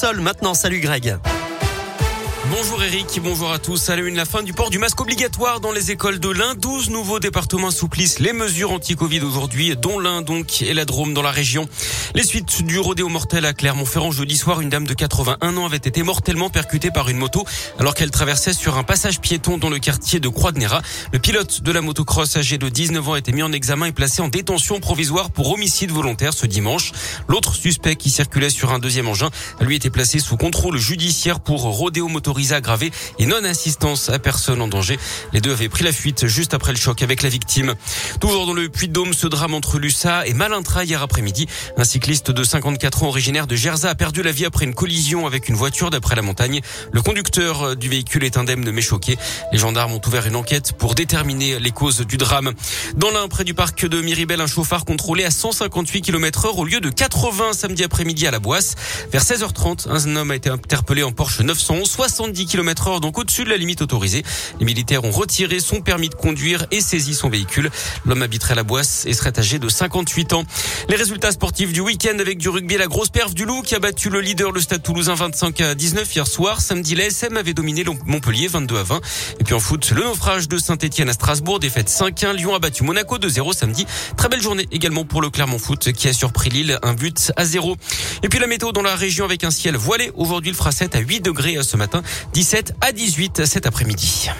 Sol maintenant, salut Greg. Bonjour Eric, bonjour à tous. À la une, la fin du port du masque obligatoire dans les écoles de l'Ain. 12 nouveaux départements assouplissent les mesures anti-Covid aujourd'hui, dont l'Ain donc et la Drôme dans la région. Les suites du rodéo mortel à Clermont-Ferrand jeudi soir, une dame de 81 ans avait été mortellement percutée par une moto alors qu'elle traversait sur un passage piéton dans le quartier de Croix-de-Néra. Le pilote de la motocross âgé de 19 ans a été mis en examen et placé en détention provisoire pour homicide volontaire ce dimanche. L'autre suspect qui circulait sur un deuxième engin a lui été placé sous contrôle judiciaire pour rodéo motorisé aggravé et non-assistance à personne en danger. Les deux avaient pris la fuite juste après le choc avec la victime. Toujours dans le Puy-de-Dôme, ce drame entre Lussa et Malintra hier après-midi. Un cycliste de 54 ans originaire de Gerza a perdu la vie après une collision avec une voiture d'après la montagne. Le conducteur du véhicule est indemne mais choqué. Les gendarmes ont ouvert une enquête pour déterminer les causes du drame. Dans l'un, près du parc de Miribel, un chauffard contrôlé à 158 km heure au lieu de 80 samedi après-midi à la Boisse. Vers 16h30, un homme a été interpellé en Porsche 911, 70 km heure, donc au-dessus de la limite autorisée. Les militaires ont retiré son permis de conduire et saisi son véhicule. L'homme habiterait la Boisse et serait âgé de 58 ans. Les résultats sportifs du week-end avec du rugby, la grosse perf du Loup qui a battu le leader, le Stade Toulousain 25 à 19 hier soir. Samedi, l'ASM avait dominé Montpellier 22 à 20. Et puis en foot, le naufrage de Saint-Etienne à Strasbourg, défaite 5-1. Lyon a battu Monaco 2-0 samedi. Très belle journée également pour le Clermont Foot qui a surpris Lille, un but à 0. Et puis la météo dans la région avec un ciel voilé. Aujourd'hui, il fera 7 à 8 degrés ce matin. 17 à 18 cet après-midi.